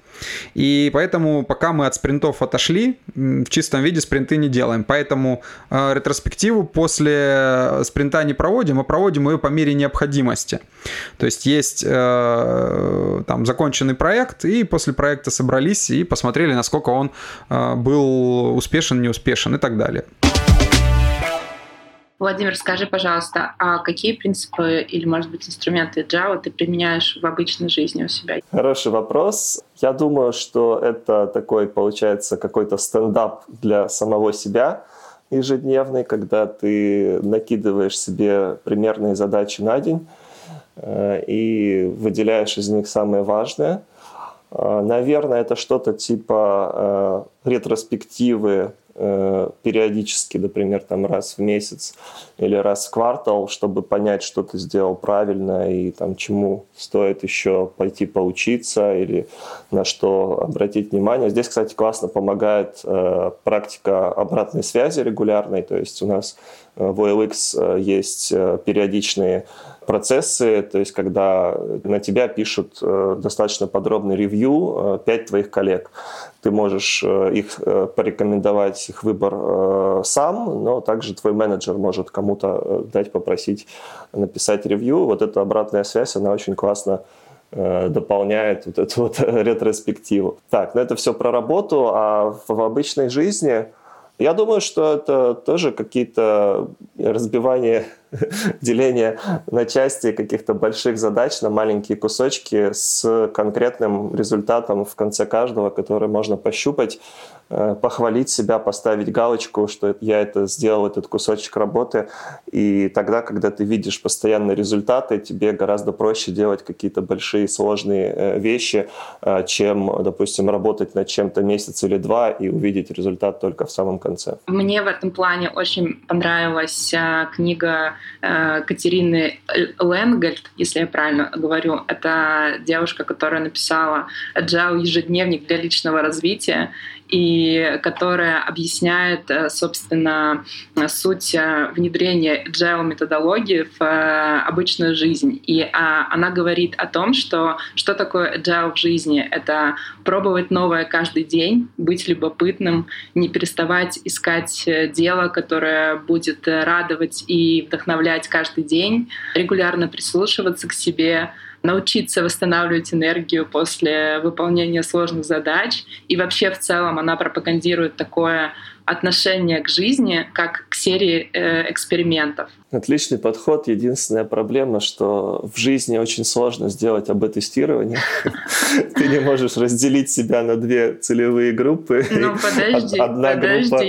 И поэтому пока мы от спринтов отошли, в чистом виде спринты не делаем. Поэтому э, ретроспективу после спринта не проводим, а проводим ее по мере необходимости. То есть есть э, там законченный проект, и после проекта собрались и посмотрели, насколько он э, был успешен, неуспешен и так далее. Владимир, скажи, пожалуйста, а какие принципы или, может быть, инструменты Java ты применяешь в обычной жизни у себя? Хороший вопрос. Я думаю, что это такой, получается, какой-то стендап для самого себя ежедневный, когда ты накидываешь себе примерные задачи на день э, и выделяешь из них самые важные. Э, наверное, это что-то типа э, ретроспективы периодически, например, там раз в месяц или раз в квартал, чтобы понять, что ты сделал правильно и там чему стоит еще пойти поучиться или на что обратить внимание. Здесь, кстати, классно помогает э, практика обратной связи регулярной, то есть у нас в OLX есть периодичные процессы, то есть когда на тебя пишут достаточно подробный ревью пять твоих коллег. Ты можешь их порекомендовать, их выбор сам, но также твой менеджер может кому-то дать, попросить написать ревью. Вот эта обратная связь, она очень классно Э, дополняет вот эту вот ретроспективу. Так, ну это все про работу, а в обычной жизни я думаю, что это тоже какие-то разбивания, деления на части каких-то больших задач на маленькие кусочки с конкретным результатом в конце каждого, который можно пощупать, Э, похвалить себя, поставить галочку, что я это сделал, этот кусочек работы. И тогда, когда ты видишь постоянные результаты, тебе гораздо проще делать какие-то большие сложные э, вещи, э, чем, допустим, работать над чем-то месяц или два и увидеть результат только в самом конце. Мне в этом плане очень понравилась книга Катерины Ленгольд, если я правильно говорю. Это девушка, которая написала «Agile ежедневник для личного развития» и которая объясняет, э, собственно, суть э, внедрения agile методологии в э, обычную жизнь. И а, она говорит о том, что что такое agile в жизни. Это пробовать новое каждый день, быть любопытным, не переставать искать дело, которое будет радовать и вдохновлять каждый день, регулярно прислушиваться к себе, научиться восстанавливать энергию после выполнения сложных задач. И вообще в целом она пропагандирует такое отношение к жизни как к серии э, экспериментов. Отличный подход. Единственная проблема, что в жизни очень сложно сделать АБ-тестирование. Ты не можешь разделить себя на две целевые группы. Ну, подожди, Одна группа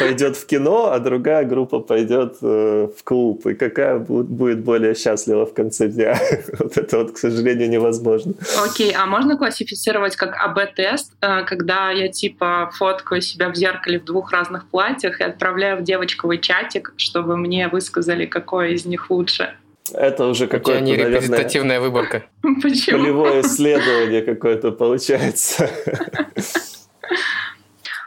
пойдет в кино, а другая группа пойдет э, в клуб. И какая будет более счастлива в конце дня? Вот это вот, к сожалению, невозможно. Окей, а можно классифицировать как АБ-тест, э, когда я типа фоткаю себя в зеркале в двух разных платьях и отправляю в девочковый чатик, чтобы мне высказали, какое из них лучше. Это уже какое-то, не репрезентативная выборка. Почему? Полевое исследование какое-то получается.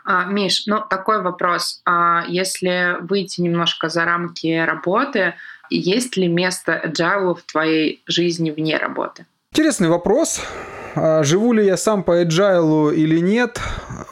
А, Миш, ну такой вопрос. А если выйти немножко за рамки работы, есть ли место agile в твоей жизни вне работы? Интересный вопрос. А, живу ли я сам по agile или нет?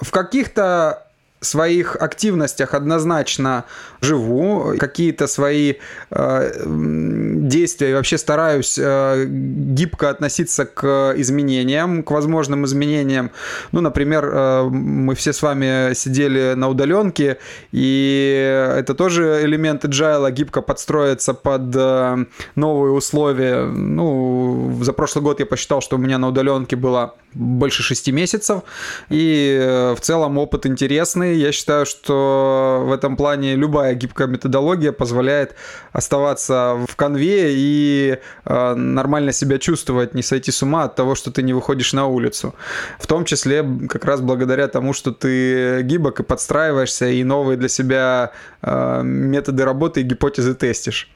В каких-то своих активностях однозначно живу, какие-то свои э, действия вообще стараюсь э, гибко относиться к изменениям, к возможным изменениям. Ну, например, э, мы все с вами сидели на удаленке, и это тоже элемент agile, гибко подстроиться под э, новые условия. Ну, за прошлый год я посчитал, что у меня на удаленке было больше шести месяцев, и э, в целом опыт интересный. Я считаю, что в этом плане любая гибкая методология позволяет оставаться в конве и э, нормально себя чувствовать, не сойти с ума от того, что ты не выходишь на улицу. В том числе как раз благодаря тому, что ты гибок и подстраиваешься, и новые для себя э, методы работы и гипотезы тестишь.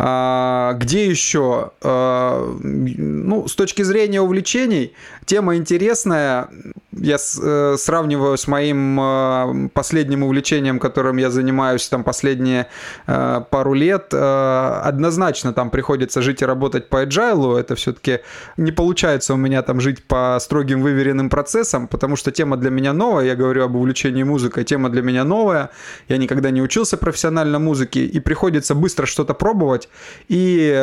А, где еще? А, ну, с точки зрения увлечений, тема интересная. Я э, сравниваю с моим э, последним увлечением, которым я занимаюсь там последние э, пару лет. Однозначно там приходится жить и работать по agile. Это все-таки не получается у меня там жить по строгим выверенным процессам, потому что тема для меня новая. Я говорю об увлечении музыкой. Тема для меня новая. Я никогда не учился профессионально музыке, и приходится быстро что-то пробовать и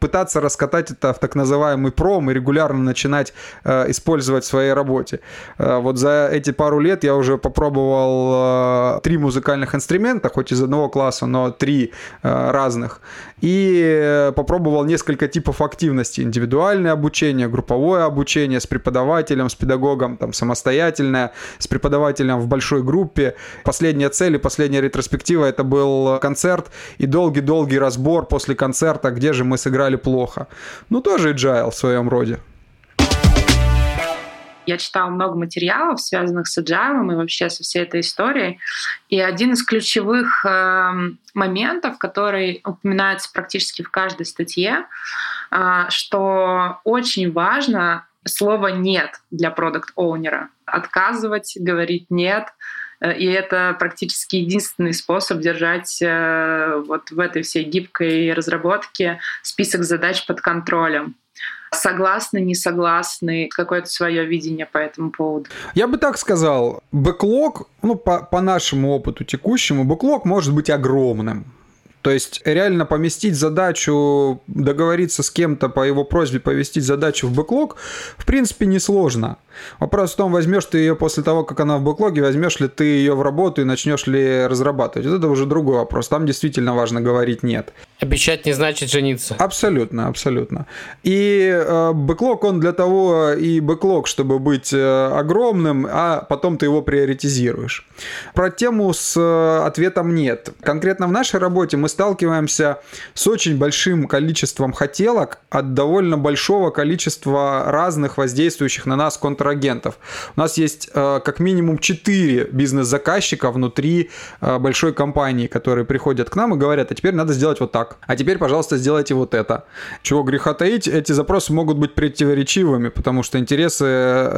пытаться раскатать это в так называемый пром и регулярно начинать использовать в своей работе. Э, вот за эти пару лет я уже попробовал э, три музыкальных инструмента, хоть из одного класса, но три э, разных. И попробовал несколько типов активности. Индивидуальное обучение, групповое обучение с преподавателем, с педагогом, там, самостоятельное, с преподавателем в большой группе. Последняя цель и последняя ретроспектива это был концерт и долгий-долгий разбор после концерта, где же мы сыграли плохо. Ну, тоже agile в своем роде. Я читала много материалов, связанных с agile и вообще со всей этой историей. И один из ключевых э, моментов, который упоминается практически в каждой статье, э, что очень важно слово «нет» для продукт оунера Отказывать, говорить «нет», И это практически единственный способ держать вот в этой всей гибкой разработке список задач под контролем согласны, не согласны, какое-то свое видение по этому поводу? Я бы так сказал, бэклог, ну, по, по нашему опыту текущему, бэклог может быть огромным. То есть реально поместить задачу, договориться с кем-то по его просьбе поместить задачу в бэклог, в принципе, несложно. Вопрос в том, возьмешь ты ее после того, как она в бэклоге, возьмешь ли ты ее в работу и начнешь ли разрабатывать. Вот это уже другой вопрос. Там действительно важно говорить нет. Обещать не значит жениться. Абсолютно, абсолютно. И э, бэклог, он для того и бэклог, чтобы быть э, огромным, а потом ты его приоритизируешь. Про тему с э, ответом нет. Конкретно в нашей работе мы сталкиваемся с очень большим количеством хотелок от довольно большого количества разных воздействующих на нас контрагентов. У нас есть э, как минимум 4 бизнес-заказчика внутри э, большой компании, которые приходят к нам и говорят, а теперь надо сделать вот так. А теперь, пожалуйста, сделайте вот это. Чего греха таить, эти запросы могут быть противоречивыми, потому что интересы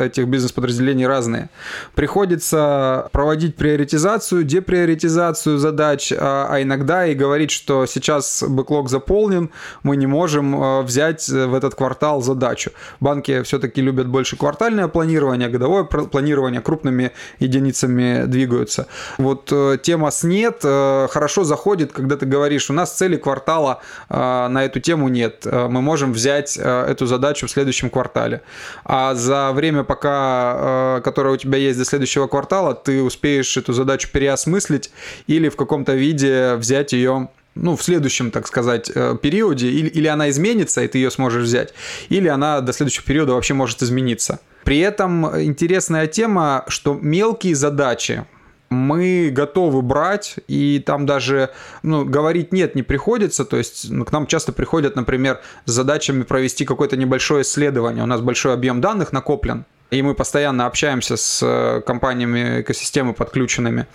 этих бизнес-подразделений разные. Приходится проводить приоритизацию, деприоритизацию задач, а, а иногда и говорить, что сейчас бэклог заполнен, мы не можем взять в этот квартал задачу. Банки все-таки любят больше квартальное планирование, годовое планирование, крупными единицами двигаются. Вот э, тема с нет э, хорошо заходит, когда ты говоришь, у нас цели квартала э, на эту тему нет. Мы можем взять эту задачу в следующем квартале. А за время, пока, которое у тебя есть до следующего квартала, ты успеешь эту задачу переосмыслить или в каком-то виде взять ее ну, в следующем, так сказать, периоде, или, или она изменится, и ты ее сможешь взять, или она до следующего периода вообще может измениться. При этом интересная тема, что мелкие задачи, мы готовы брать, и там даже ну, говорить нет не приходится, то есть ну, к нам часто приходят, например, с задачами провести какое-то небольшое исследование, у нас большой объем данных накоплен, и мы постоянно общаемся с э, компаниями экосистемы подключенными,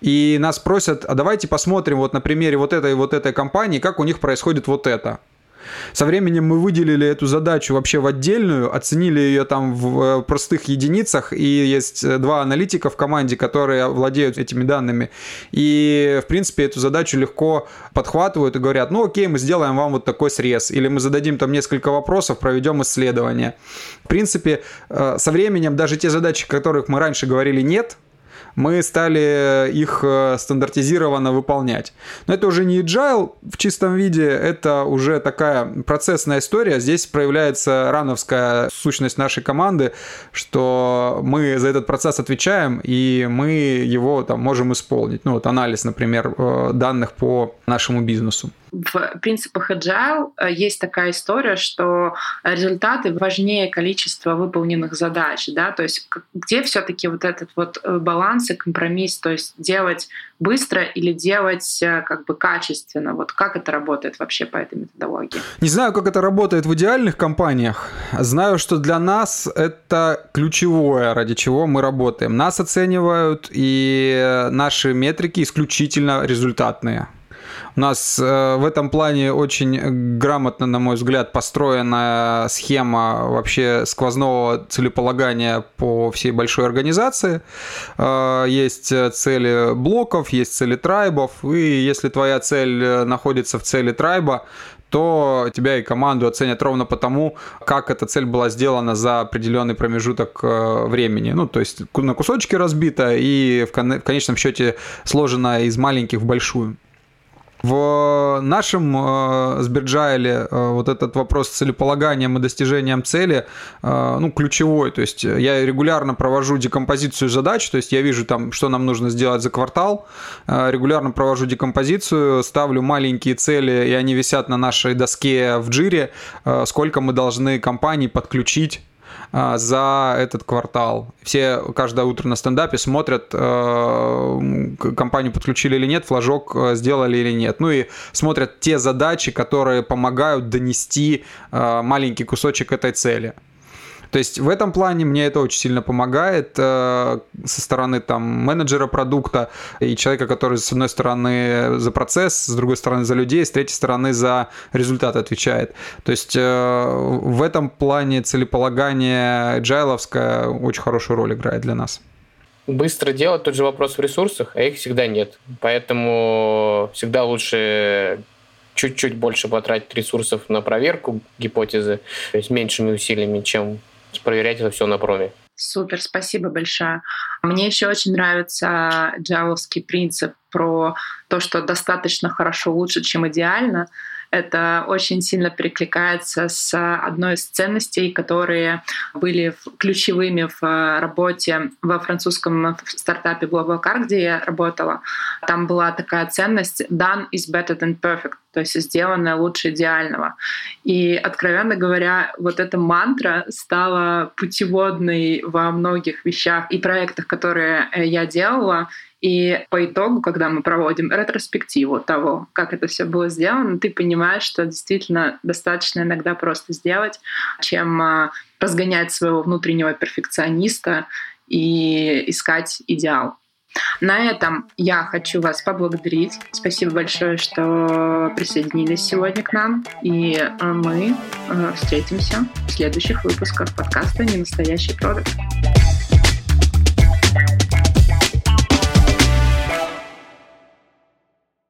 и нас просят, а давайте посмотрим вот на примере вот этой вот этой компании, как у них происходит вот это. Со временем мы выделили эту задачу вообще в отдельную, оценили ее там в э, простых единицах, и есть э, два аналитика в команде, которые владеют этими данными. И, в принципе, эту задачу легко подхватывают и говорят, ну окей, мы сделаем вам вот такой срез, или мы зададим там несколько вопросов, проведем исследование. В принципе, э, со временем даже те задачи, которых мы раньше говорили нет, мы стали их э, стандартизированно выполнять. Но это уже не agile в чистом виде, это уже такая процессная история. Здесь проявляется рановская сущность нашей команды, что мы за этот процесс отвечаем, и мы его там можем исполнить. Ну вот анализ, например, э, данных по нашему бизнесу в принципах agile э, есть такая история, что результаты важнее количества выполненных задач, да, то есть где все-таки вот этот вот э, баланс и компромисс, то есть делать быстро или делать э, как бы качественно, вот как это работает вообще по этой методологии? Не знаю, как это работает в идеальных компаниях, знаю, что для нас это ключевое, ради чего мы работаем. Нас оценивают и наши метрики исключительно результатные. У нас э, в этом плане очень грамотно, на мой взгляд, построена схема вообще сквозного целеполагания по всей большой организации. Э, есть цели блоков, есть цели трайбов, и если твоя цель находится в цели трайба, то тебя и команду оценят ровно потому, как эта цель была сделана за определенный промежуток э, времени. Ну, то есть на кусочки разбита и в конечном счете сложена из маленьких в большую. В нашем э, Сберджайле э, вот этот вопрос с целеполаганием и достижением цели, э, ну, ключевой. То есть я регулярно провожу декомпозицию задач, то есть я вижу там, что нам нужно сделать за квартал, регулярно провожу декомпозицию, ставлю маленькие цели, и они висят на нашей доске в джире, сколько мы должны компаний подключить за этот квартал. Все каждое утро на стендапе смотрят, э, компанию подключили или нет, флажок э, сделали или нет. Ну и смотрят те задачи, которые помогают донести э, маленький кусочек этой цели. То есть в этом плане мне это очень сильно помогает э, со стороны там менеджера продукта и человека, который с одной стороны за процесс, с другой стороны за людей, с третьей стороны за результат отвечает. То есть э, в этом плане целеполагание джайловское очень хорошую роль играет для нас. быстро делать, тот же вопрос в ресурсах, а их всегда нет. Поэтому всегда лучше чуть-чуть больше потратить ресурсов на проверку гипотезы, то есть меньшими усилиями, чем проверять это все на проме. Супер, спасибо большое. Мне еще очень нравится джавовский принцип про то, что достаточно хорошо лучше, чем идеально. Это очень сильно перекликается с одной из ценностей, которые были ключевыми в работе во французском стартапе Global где я работала. Там была такая ценность «done is better than perfect», то есть сделанное лучше идеального. И, откровенно говоря, вот эта мантра стала путеводной во многих вещах и проектах, которые я делала. И по итогу, когда мы проводим ретроспективу того, как это все было сделано, ты понимаешь, что действительно достаточно иногда просто сделать, чем а, разгонять своего внутреннего перфекциониста и искать идеал. На этом я хочу вас поблагодарить. Спасибо большое, что присоединились сегодня к нам. И а, мы а, встретимся в следующих выпусках подкаста «Ненастоящий продукт».